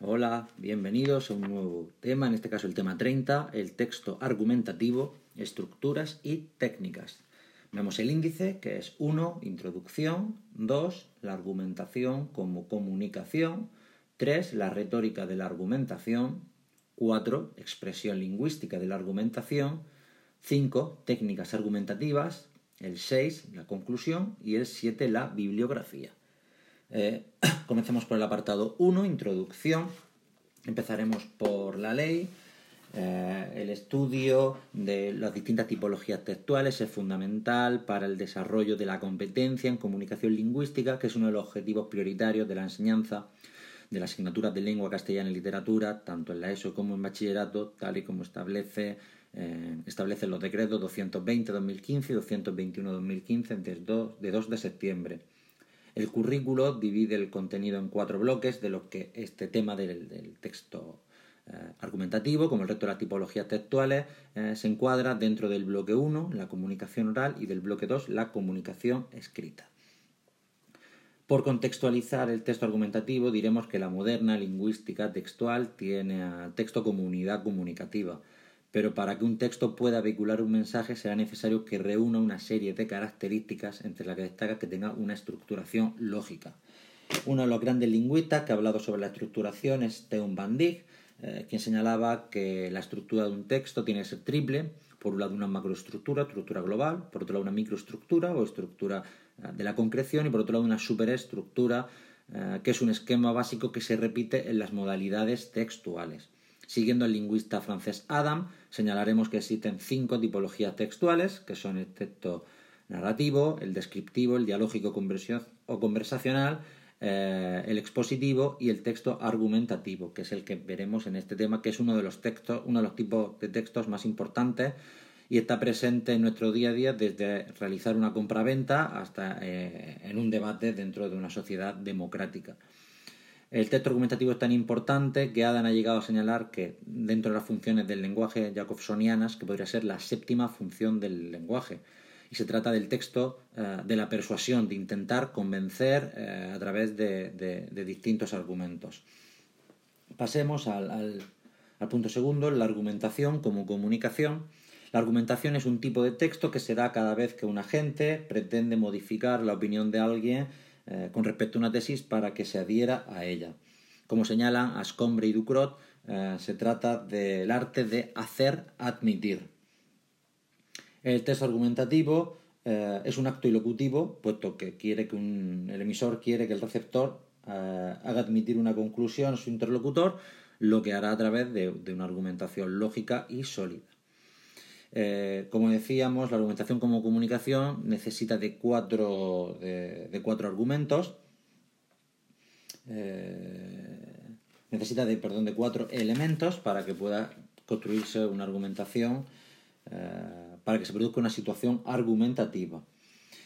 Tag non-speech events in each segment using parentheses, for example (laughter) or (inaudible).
Hola, bienvenidos a un nuevo tema, en este caso el tema 30, el texto argumentativo, estructuras y técnicas. Vemos el índice que es 1, introducción, 2, la argumentación como comunicación, 3, la retórica de la argumentación, 4, expresión lingüística de la argumentación, 5, técnicas argumentativas, el 6, la conclusión y el 7, la bibliografía. Eh, (clears throat) comencemos por el apartado 1, introducción. Empezaremos por la ley. Eh, el estudio de las distintas tipologías textuales es fundamental para el desarrollo de la competencia en comunicación lingüística, que es uno de los objetivos prioritarios de la enseñanza de las asignaturas de lengua castellana y literatura, tanto en la ESO como en bachillerato, tal y como establece eh, establecen los decretos 220-2015 y 221-2015 de 2 de septiembre. El currículo divide el contenido en cuatro bloques, de los que este tema del, texto eh, argumentativo, como el resto de las tipologías textuales, eh, se encuadra dentro del bloque 1, la comunicación oral, y del bloque 2, la comunicación escrita. Por contextualizar el texto argumentativo, diremos que la moderna lingüística textual tiene al texto como unidad comunicativa pero para que un texto pueda vehicular un mensaje será necesario que reúna una serie de características entre las que destaca que tenga una estructuración lógica. Uno de los grandes lingüistas que ha hablado sobre la estructuración es Theun van eh, quien señalaba que la estructura de un texto tiene que ser triple, por un lado una macroestructura, estructura global, por otro lado una microestructura o estructura eh, de la concreción y por otro lado una superestructura eh, que es un esquema básico que se repite en las modalidades textuales. Siguiendo al lingüista francés Adam, señalaremos que existen cinco tipologías textuales, que son el texto narrativo, el descriptivo, el dialógico o conversacional, eh, el expositivo y el texto argumentativo, que es el que veremos en este tema, que es uno de los textos, uno de los tipos de textos más importantes y está presente en nuestro día a día desde realizar una compra-venta hasta eh, en un debate dentro de una sociedad democrática. El texto argumentativo es tan importante que Adam ha llegado a señalar que dentro de las funciones del lenguaje jacobsonianas, que podría ser la séptima función del lenguaje. Y se trata del texto eh, de la persuasión, de intentar convencer eh, a través de, distintos argumentos. Pasemos al, al punto segundo, la argumentación como comunicación. La argumentación es un tipo de texto que se da cada vez que un agente pretende modificar la opinión de alguien eh, con respecto a una tesis para que se adhiera a ella. Como señalan Ascombre y Ducrot, eh, se trata del arte de hacer admitir. El texto argumentativo eh, es un acto ilocutivo, puesto que quiere que el emisor quiere que el receptor haga admitir una conclusión a su interlocutor, lo que hará a través de una argumentación lógica y sólida. Eh, como decíamos, la argumentación como comunicación necesita de cuatro, de, cuatro argumentos. Eh, necesita de, perdón, de cuatro elementos para que pueda construirse una argumentación, eh, para que se produzca una situación argumentativa.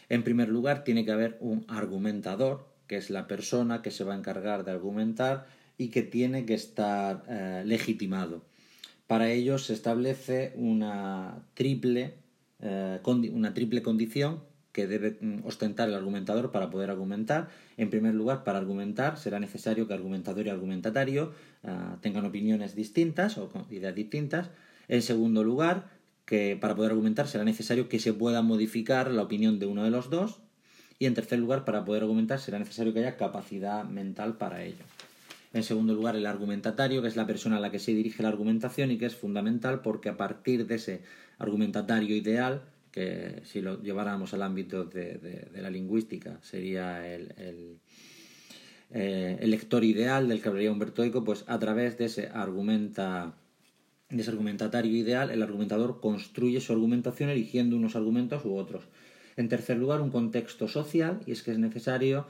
En primer lugar, tiene que haber un argumentador, que es la persona que se va a encargar de argumentar y que tiene que estar legitimado. Para ello se establece una triple, eh, una triple condición que debe mm, ostentar el argumentador para poder argumentar. En primer lugar, para argumentar será necesario que argumentador y argumentatario eh, tengan opiniones distintas o ideas distintas. En segundo lugar, que para poder argumentar será necesario que se pueda modificar la opinión de uno de los dos. Y en tercer lugar, para poder argumentar será necesario que haya capacidad mental para ello. En segundo lugar, el argumentatario, que es la persona a la que se dirige la argumentación y que es fundamental porque a partir de ese argumentatario ideal, que si lo lleváramos al ámbito de, la lingüística sería el, eh, el, lector ideal del que hablaría Humberto Eco, pues a través de ese argumenta de argumentatario ideal, el argumentador construye su argumentación eligiendo unos argumentos u otros. En tercer lugar, un contexto social, y es que es necesario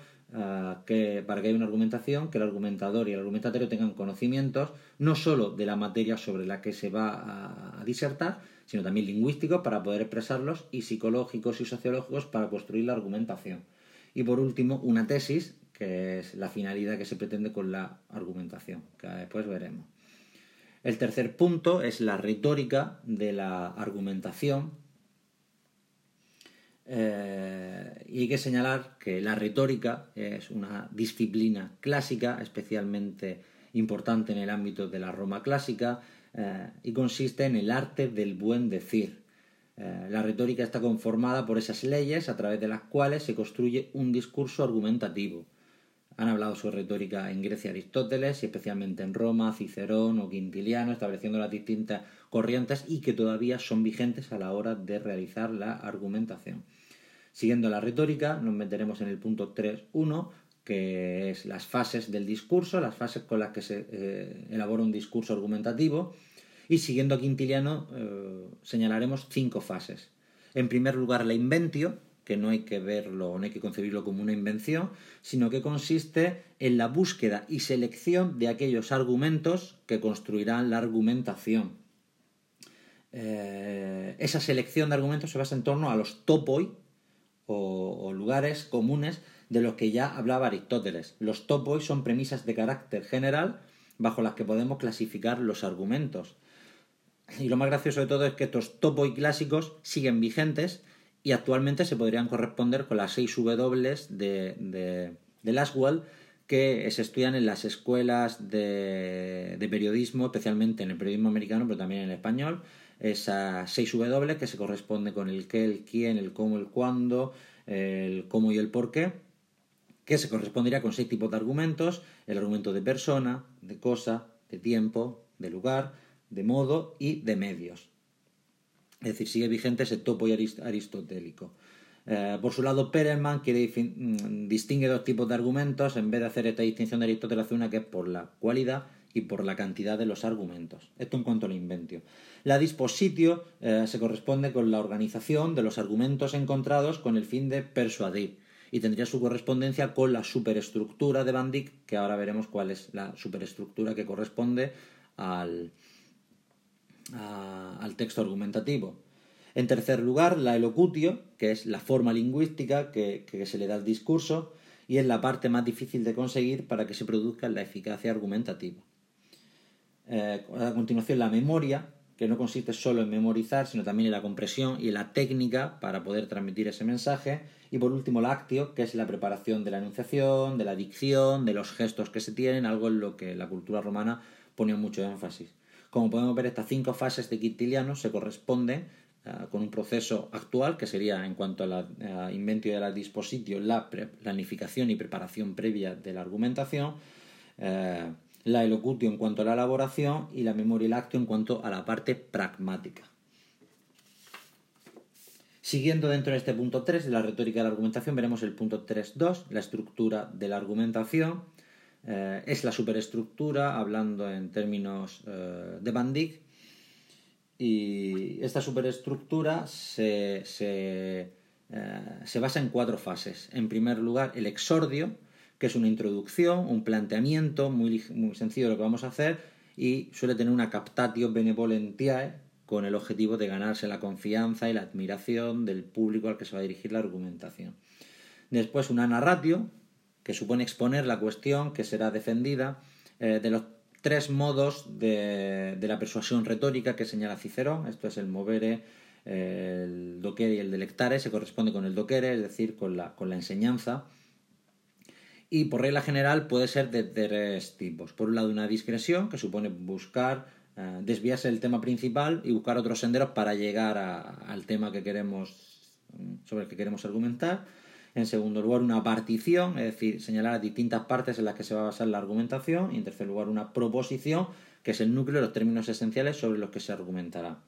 que para que haya una argumentación, que el argumentador y el argumentatario tengan conocimientos no sólo de la materia sobre la que se va a, disertar, sino también lingüísticos para poder expresarlos y psicológicos y sociológicos para construir la argumentación. Y por último, una tesis, que es la finalidad que se pretende con la argumentación, que después veremos. El tercer punto es la retórica de la argumentación, eh, y hay que señalar que la retórica es una disciplina clásica, especialmente importante en el ámbito de la Roma clásica eh, y consiste en el arte del buen decir. Eh, la retórica está conformada por esas leyes a través de las cuales se construye un discurso argumentativo. Han hablado sobre retórica en Grecia Aristóteles y especialmente en Roma, Cicerón o Quintiliano, estableciendo las distintas corrientes y que todavía son vigentes a la hora de realizar la argumentación. Siguiendo la retórica, nos meteremos en el punto 3.1, que es las fases del discurso, las fases con las que se eh, elabora un discurso argumentativo. Y siguiendo a Quintiliano, eh, señalaremos cinco fases. En primer lugar, la inventio, que no hay que verlo, no hay que concebirlo como una invención, sino que consiste en la búsqueda y selección de aquellos argumentos que construirán la argumentación. Eh, esa selección de argumentos se basa en torno a los topoi o, lugares comunes de los que ya hablaba Aristóteles. Los topoi son premisas de carácter general bajo las que podemos clasificar los argumentos. Y lo más gracioso de todo es que estos topoi clásicos siguen vigentes y actualmente se podrían corresponder con las 6 W de, de, de Laswell que se estudian en las escuelas de, de, periodismo, especialmente en el periodismo americano, pero también en el español. Esas 6 W que se corresponde con el qué, el quién, el cómo, el cuándo, el cómo y el por qué, que se correspondería con seis tipos de argumentos, el argumento de persona, de cosa, de tiempo, de lugar, de modo y de medios. Es decir, sigue vigente ese topo aristotélico. Eh, por su lado, Perelman quiere mm, distingue dos tipos de argumentos, en vez de hacer esta distinción de Aristóteles, hace una que es por la cualidad y por la cantidad de los argumentos. Esto en cuanto al inventio. La dispositio eh, se corresponde con la organización de los argumentos encontrados con el fin de persuadir y tendría su correspondencia con la superestructura de Van Dyck, que ahora veremos cuál es la superestructura que corresponde al, al texto argumentativo. En tercer lugar, la elocutio, que es la forma lingüística que, se le da al discurso y es la parte más difícil de conseguir para que se produzca la eficacia argumentativa. Eh, a continuación, la memoria, que no consiste solo en memorizar, sino también en la compresión y en la técnica para poder transmitir ese mensaje. Y por último, la actio, que es la preparación de la enunciación, de la dicción, de los gestos que se tienen, algo en lo que la cultura romana ponía mucho énfasis. Como podemos ver, estas cinco fases de Quintiliano se corresponden eh, con un proceso actual que sería, en cuanto a la uh, inventio de la dispositio, la planificación y preparación previa de la argumentación, eh, la elocutio en cuanto a la elaboración y la memoria acto en cuanto a la parte pragmática. Siguiendo dentro de este punto 3 de la retórica de la argumentación, veremos el punto 3.2, la estructura de la argumentación, eh, es la superestructura, hablando en términos eh, de Van y esta superestructura se, se, eh, se, basa en cuatro fases. En primer lugar, el exordio, que es una introducción, un planteamiento muy, sencillo de lo que vamos a hacer, y suele tener una captatio benevolentiae, con el objetivo de ganarse la confianza y la admiración del público al que se va a dirigir la argumentación. Después una narratio, que supone exponer la cuestión que será defendida eh, de los tres modos de, la persuasión retórica que señala Cicerón. Esto es el movere, el docere y el delectare. Se corresponde con el docere, es decir, con la enseñanza. Y por regla general puede ser de tres tipos. Por un lado, una discreción, que supone buscar, eh, desviarse del tema principal y buscar otros senderos para llegar al tema que queremos, sobre el que queremos argumentar. En segundo lugar, una partición, es decir, señalar distintas partes en las que se va a basar la argumentación. Y en tercer lugar, una proposición, que es el núcleo de los términos esenciales sobre los que se argumentará.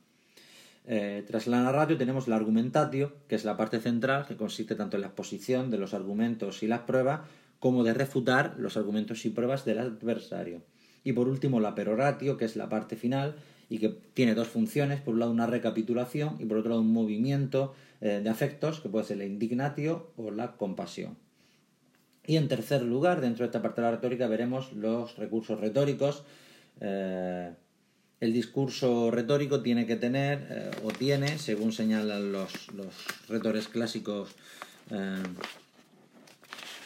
Eh, tras la narratio tenemos la argumentatio, que es la parte central, que consiste tanto en la exposición de los argumentos y las pruebas, como de refutar los argumentos y pruebas del adversario. Y por último, la peroratio, que es la parte final, y que tiene dos funciones, por un lado una recapitulación y por otro lado un movimiento eh, de afectos, que puede ser la indignatio o la compasión. Y en tercer lugar, dentro de esta parte de la retórica, veremos los recursos retóricos. Eh, el discurso retórico tiene que tener, eh, o tiene, según señalan los, los retores clásicos,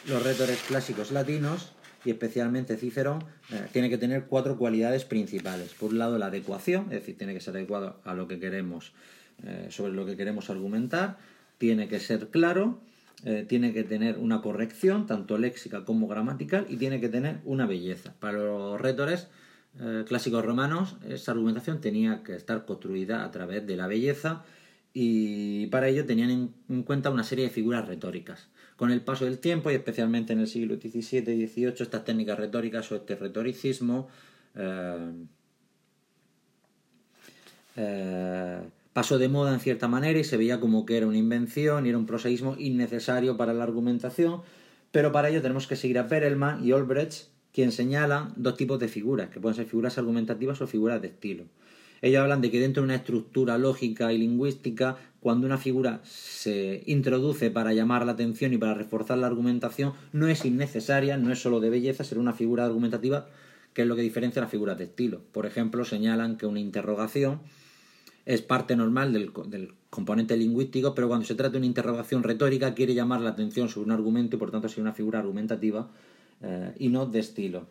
los retores clásicos latinos, y especialmente Cicerón, eh, tiene que tener cuatro cualidades principales. Por un lado, la adecuación, es decir, tiene que ser adecuado a lo que queremos, eh, sobre lo que queremos argumentar, tiene que ser claro, eh, tiene que tener una corrección, tanto léxica como gramatical, y tiene que tener una belleza. Para los retores clásicos romanos, esa argumentación tenía que estar construida a través de la belleza y para ello tenían en, cuenta una serie de figuras retóricas. Con el paso del tiempo, y especialmente en el siglo XVII y XVIII, estas técnicas retóricas o este retoricismo eh, pasó de moda en cierta manera y se veía como que era una invención y era un prosaísmo innecesario para la argumentación, pero para ello tenemos que seguir a Perelman y Olbrecht, quien señalan dos tipos de figuras, que pueden ser figuras argumentativas o figuras de estilo. Ellos hablan de que dentro de una estructura lógica y lingüística, cuando una figura se introduce para llamar la atención y para reforzar la argumentación, no es innecesaria, no es solo de belleza, ser una figura argumentativa, que es lo que diferencia las figuras de estilo. Por ejemplo, señalan que una interrogación es parte normal del, componente lingüístico, pero cuando se trata de una interrogación retórica quiere llamar la atención sobre un argumento y por tanto ser una figura argumentativa eh, y no de estilo.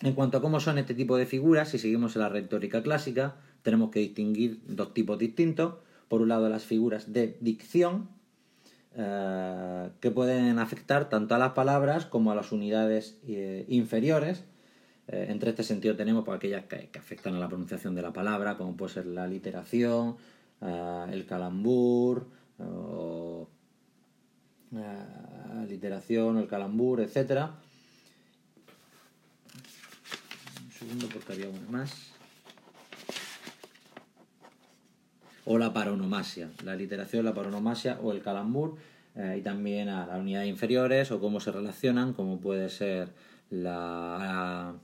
En cuanto a cómo son este tipo de figuras, si seguimos en la retórica clásica, tenemos que distinguir dos tipos distintos. Por un lado, las figuras de dicción, eh, que pueden afectar tanto a las palabras como a las unidades eh, inferiores, eh, entre este sentido tenemos pues, aquellas que, afectan a la pronunciación de la palabra, como puede ser la literación, el calambur, o, literación, el calambur, etc. Un segundo porque había una más. O la paronomasia, la literación, la paronomasia o el calambur, y también a las unidades inferiores o cómo se relacionan, como puede ser la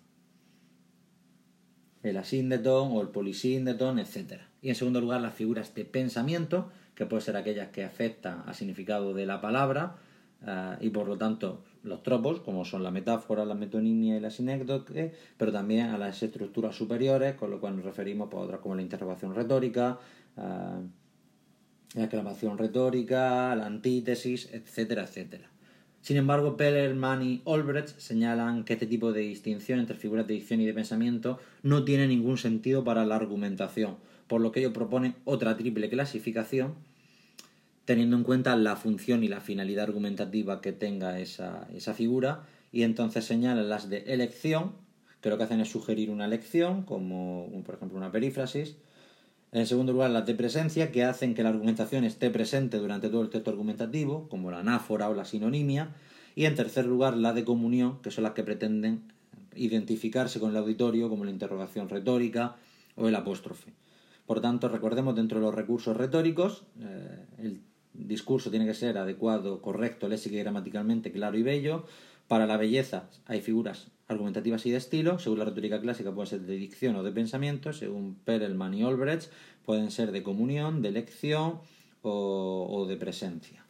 el asíndeton o el polisíndeton, etc. Y en segundo lugar, las figuras de pensamiento, que pueden ser aquellas que afectan al significado de la palabra eh, y por lo tanto los tropos, como son la metáfora, la metonimia y la sinécdoque, pero también a las estructuras superiores, con lo cual nos referimos a otras como la interrogación retórica, la exclamación retórica, la antítesis, etcétera, etcétera. Sin embargo, Pellerman y Olbrecht señalan que este tipo de distinción entre figuras de dicción y de pensamiento no tiene ningún sentido para la argumentación, por lo que ellos proponen otra triple clasificación, teniendo en cuenta la función y la finalidad argumentativa que tenga esa, esa figura, y entonces señalan las de elección, que lo que hacen es sugerir una elección, como por ejemplo una perífrasis, en segundo lugar, las de presencia, que hacen que la argumentación esté presente durante todo el texto argumentativo, como la anáfora o la sinonimia. Y en tercer lugar, las de comunión, que son las que pretenden identificarse con el auditorio, como la interrogación retórica o el apóstrofe. Por tanto, recordemos dentro de los recursos retóricos, eh, el discurso tiene que ser adecuado, correcto, léxico y gramaticalmente claro y bello. Para la belleza hay figuras argumentativas y de estilo, según la retórica clásica pueden ser de dicción o de pensamiento, según Perelman y Olbrecht pueden ser de comunión, de elección o, de presencia.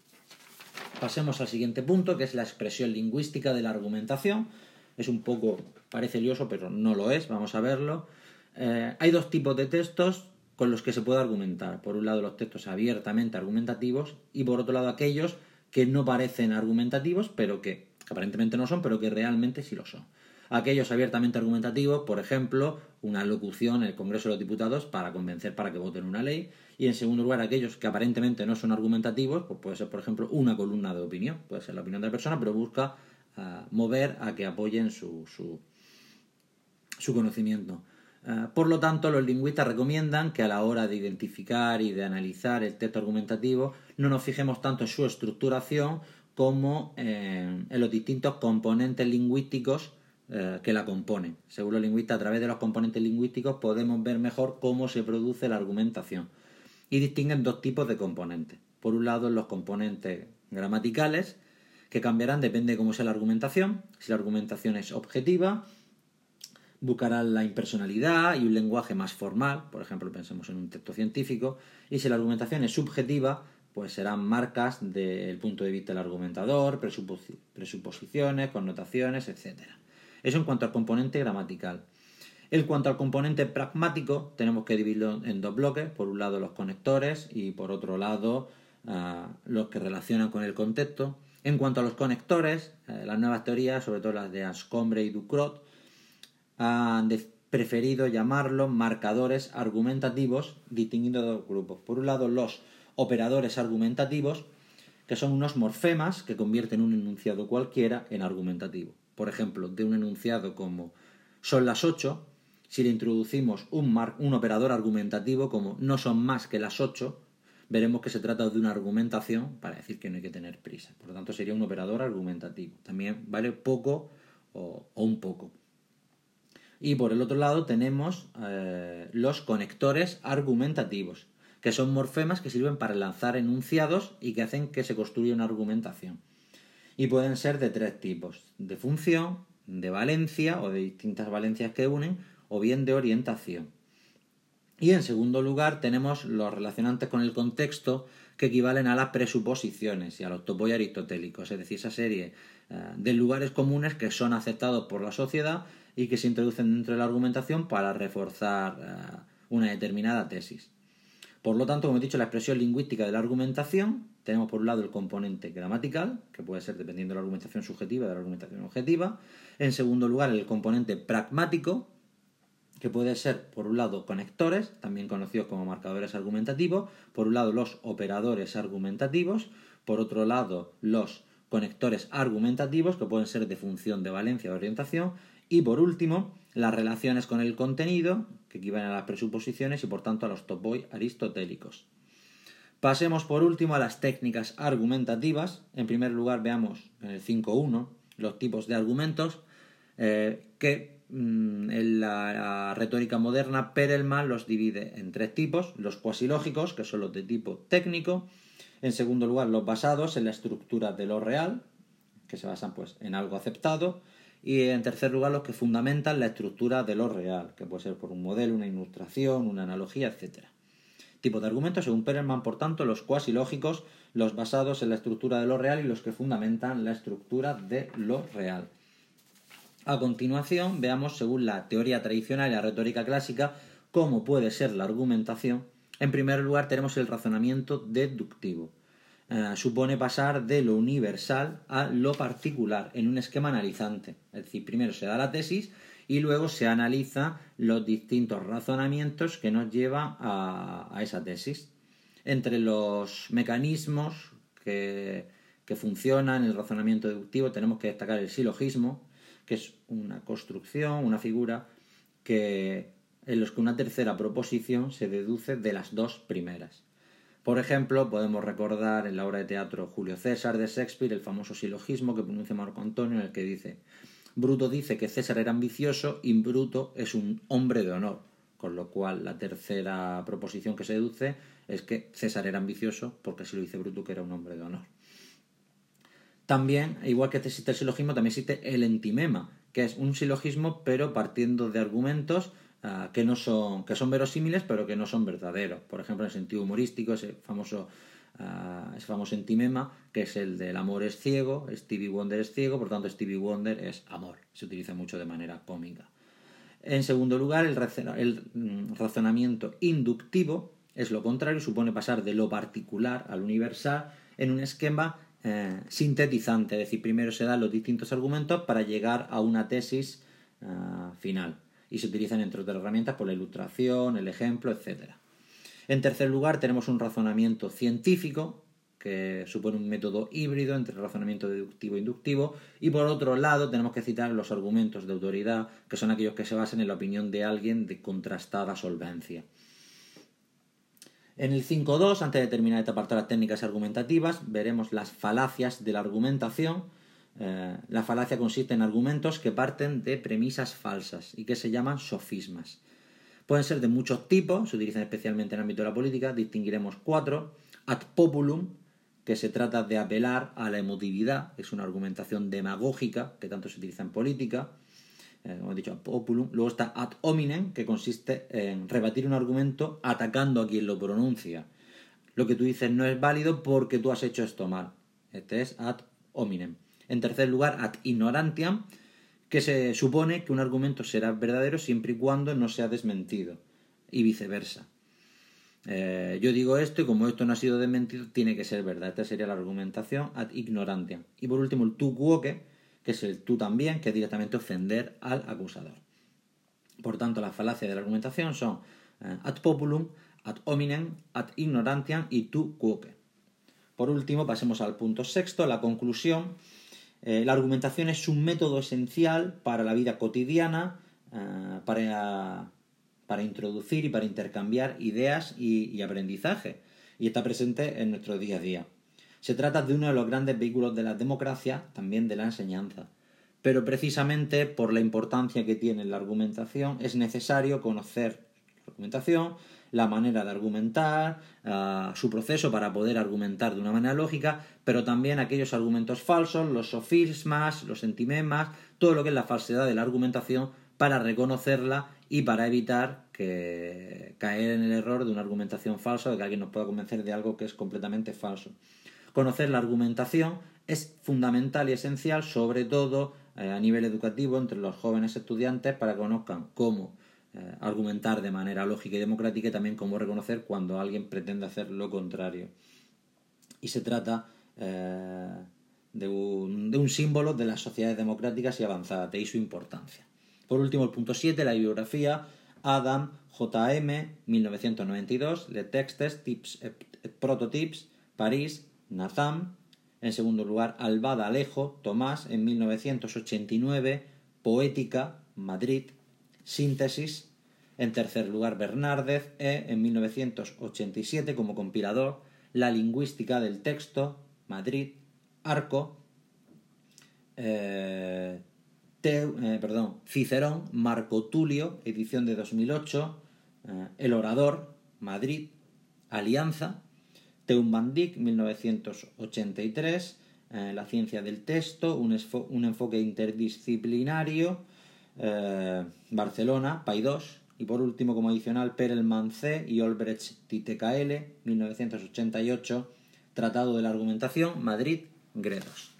Pasemos al siguiente punto, que es la expresión lingüística de la argumentación. Es un poco, parece lioso, pero no lo es, vamos a verlo. Eh, hay dos tipos de textos con los que se puede argumentar. Por un lado, los textos abiertamente argumentativos y por otro lado, aquellos que no parecen argumentativos, pero que aparentemente no son, pero que realmente sí lo son aquellos abiertamente argumentativos, por ejemplo, una locución en el Congreso de los Diputados para convencer para que voten una ley, y en segundo lugar aquellos que aparentemente no son argumentativos, pues puede ser, por ejemplo, una columna de opinión, puede ser la opinión de la persona, pero busca ah, mover a que apoyen su, su, conocimiento. Ah, por lo tanto, los lingüistas recomiendan que a la hora de identificar y de analizar el texto argumentativo no nos fijemos tanto en su estructuración como en los distintos componentes lingüísticos eh, que la componen. Según los lingüistas, a través de los componentes lingüísticos podemos ver mejor cómo se produce la argumentación. Y distinguen dos tipos de componentes. Por un lado, los componentes gramaticales, que cambiarán depende de cómo sea la argumentación. Si la argumentación es objetiva, buscarán la impersonalidad y un lenguaje más formal, por ejemplo, pensemos en un texto científico, y si la argumentación es subjetiva, pues serán marcas del punto de vista del argumentador, presuposiciones, connotaciones, etcétera. Eso en cuanto al componente gramatical. En cuanto al componente pragmático, tenemos que dividirlo en dos bloques. Por un lado los conectores y por otro lado ah, los que relacionan con el contexto. En cuanto a los conectores, eh, las nuevas teorías, sobre todo las de Ascombre y Ducrot, han preferido llamarlos marcadores argumentativos, distinguiendo dos grupos. Por un lado, los operadores argumentativos, que son unos morfemas que convierten un enunciado cualquiera en argumentativo. Por ejemplo, de un enunciado como son las 8, si le introducimos un, un operador argumentativo como no son más que las 8, veremos que se trata de una argumentación para decir que no hay que tener prisa. Por lo tanto, sería un operador argumentativo. También vale poco o, un poco. Y por el otro lado tenemos eh, los conectores argumentativos, que son morfemas que sirven para lanzar enunciados y que hacen que se construya una argumentación. Y pueden ser de tres tipos, de función, de valencia o de distintas valencias que unen, o bien de orientación. Y en segundo lugar tenemos los relacionantes con el contexto que equivalen a las presuposiciones y a los topos aristotélicos, es decir, esa serie eh, de lugares comunes que son aceptados por la sociedad y que se introducen dentro de la argumentación para reforzar eh, una determinada tesis. Por lo tanto, como he dicho, la expresión lingüística de la argumentación, tenemos por un lado el componente gramatical, que puede ser dependiendo de la argumentación subjetiva de la argumentación objetiva. En segundo lugar, el componente pragmático, que puede ser, por un lado, conectores, también conocidos como marcadores argumentativos, por un lado, los operadores argumentativos, por otro lado, los conectores argumentativos, que pueden ser de función de valencia o orientación, y por último, las relaciones con el contenido, que equivalen a las presuposiciones y por tanto a los topoi aristotélicos. Pasemos por último a las técnicas argumentativas. En primer lugar, veamos en el 5.1 los tipos de argumentos eh, que Mm, en la, retórica moderna, Perelman los divide en tres tipos, los cuasilógicos, que son los de tipo técnico, en segundo lugar, los basados en la estructura de lo real, que se basan pues en algo aceptado, y en tercer lugar, los que fundamentan la estructura de lo real, que puede ser por un modelo, una ilustración, una analogía, etc. Tipo de argumentos, según Perelman, por tanto, los cuasilógicos, los basados en la estructura de lo real y los que fundamentan la estructura de lo real. A continuación, veamos, según la teoría tradicional y la retórica clásica, cómo puede ser la argumentación. En primer lugar, tenemos el razonamiento deductivo. Eh, supone pasar de lo universal a lo particular en un esquema analizante. Es decir, primero se da la tesis y luego se analiza los distintos razonamientos que nos lleva a, esa tesis. Entre los mecanismos que, que funcionan en el razonamiento deductivo tenemos que destacar el silogismo, que es una construcción, una figura que, en los que una tercera proposición se deduce de las dos primeras. Por ejemplo, podemos recordar en la obra de teatro Julio César de Shakespeare el famoso silogismo que pronuncia Marco Antonio en el que dice Bruto dice que César era ambicioso y Bruto es un hombre de honor, con lo cual la tercera proposición que se deduce es que César era ambicioso porque si lo dice Bruto que era un hombre de honor. También, igual que existe el silogismo, también existe el entimema, que es un silogismo pero partiendo de argumentos ah, que no son que son verosímiles pero que no son verdaderos. Por ejemplo, en el sentido humorístico, ese famoso uh, ese famoso entimema, que es el del amor es ciego, Stevie Wonder es ciego, por tanto Stevie Wonder es amor. Se utiliza mucho de manera cómica. En segundo lugar, el, mm, razonamiento inductivo es lo contrario, supone pasar de lo particular al universal en un esquema eh, sintetizante, es decir, primero se dan los distintos argumentos para llegar a una tesis eh, final y se utilizan entre otras herramientas por la ilustración, el ejemplo, etc. En tercer lugar tenemos un razonamiento científico que supone un método híbrido entre razonamiento deductivo e inductivo y por otro lado tenemos que citar los argumentos de autoridad que son aquellos que se basan en la opinión de alguien de contrastada solvencia. En el 5.2, antes de terminar esta parte de las técnicas argumentativas, veremos las falacias de la argumentación. Eh, la falacia consiste en argumentos que parten de premisas falsas y que se llaman sofismas. Pueden ser de muchos tipos, se utilizan especialmente en el ámbito de la política, distinguiremos cuatro. Ad populum, que se trata de apelar a la emotividad, es una argumentación demagógica que tanto se utiliza en política. Eh, como he dicho, populum. Luego está ad hominem, que consiste en rebatir un argumento atacando a quien lo pronuncia. Lo que tú dices no es válido porque tú has hecho esto mal. Este es ad hominem. En tercer lugar, ad ignorantiam, que se supone que un argumento será verdadero siempre y cuando no sea desmentido. Y viceversa. Eh, yo digo esto y como esto no ha sido desmentido, tiene que ser verdad. Esta sería la argumentación ad ignorantiam. Y por último, el tu quoque, que es el tú también, que es directamente ofender al acusador. Por tanto, las falacias de la argumentación son eh, ad populum, ad hominem, ad ignorantiam y tu quoque. Por último, pasemos al punto sexto, la conclusión. Eh, la argumentación es un método esencial para la vida cotidiana, eh, para, para, introducir y para intercambiar ideas y, aprendizaje, y está presente en nuestro día a día. Se trata de uno de los grandes vehículos de la democracia, también de la enseñanza. Pero precisamente por la importancia que tiene la argumentación, es necesario conocer la argumentación, la manera de argumentar, ah, su proceso para poder argumentar de una manera lógica, pero también aquellos argumentos falsos, los sofismas, los sentimemas, todo lo que es la falsedad de la argumentación para reconocerla y para evitar que caer en el error de una argumentación falsa o de que alguien nos pueda convencer de algo que es completamente falso. Conocer la argumentación es fundamental y esencial, sobre todo eh, a nivel educativo entre los jóvenes estudiantes, para que conozcan cómo eh, argumentar de manera lógica y democrática y también cómo reconocer cuando alguien pretende hacer lo contrario. Y se trata eh, de, un, de, un, símbolo de las sociedades democráticas y avanzadas, de ahí su importancia. Por último, el punto 7, la bibliografía. Adam, J.M., 1992, Le Textes, Tips et Prototypes, París, Nazam. En segundo lugar, Albada Alejo, Tomás, en 1989, Poética, Madrid, Síntesis. En tercer lugar, Bernárdez E. en 1987 como compilador. La lingüística del texto, Madrid, Arco. Eh, eh, perdón, Cicerón, Marco Tulio, edición de 2008. Eh, El orador, Madrid, Alianza. Teumbandic, 1983. la ciencia del texto, un enfoque interdisciplinario. Eh, Barcelona, Paidós, y por último como adicional Perelman C y Olbrecht Titekaele, 1988, Tratado de la Argumentación, Madrid, Gredos.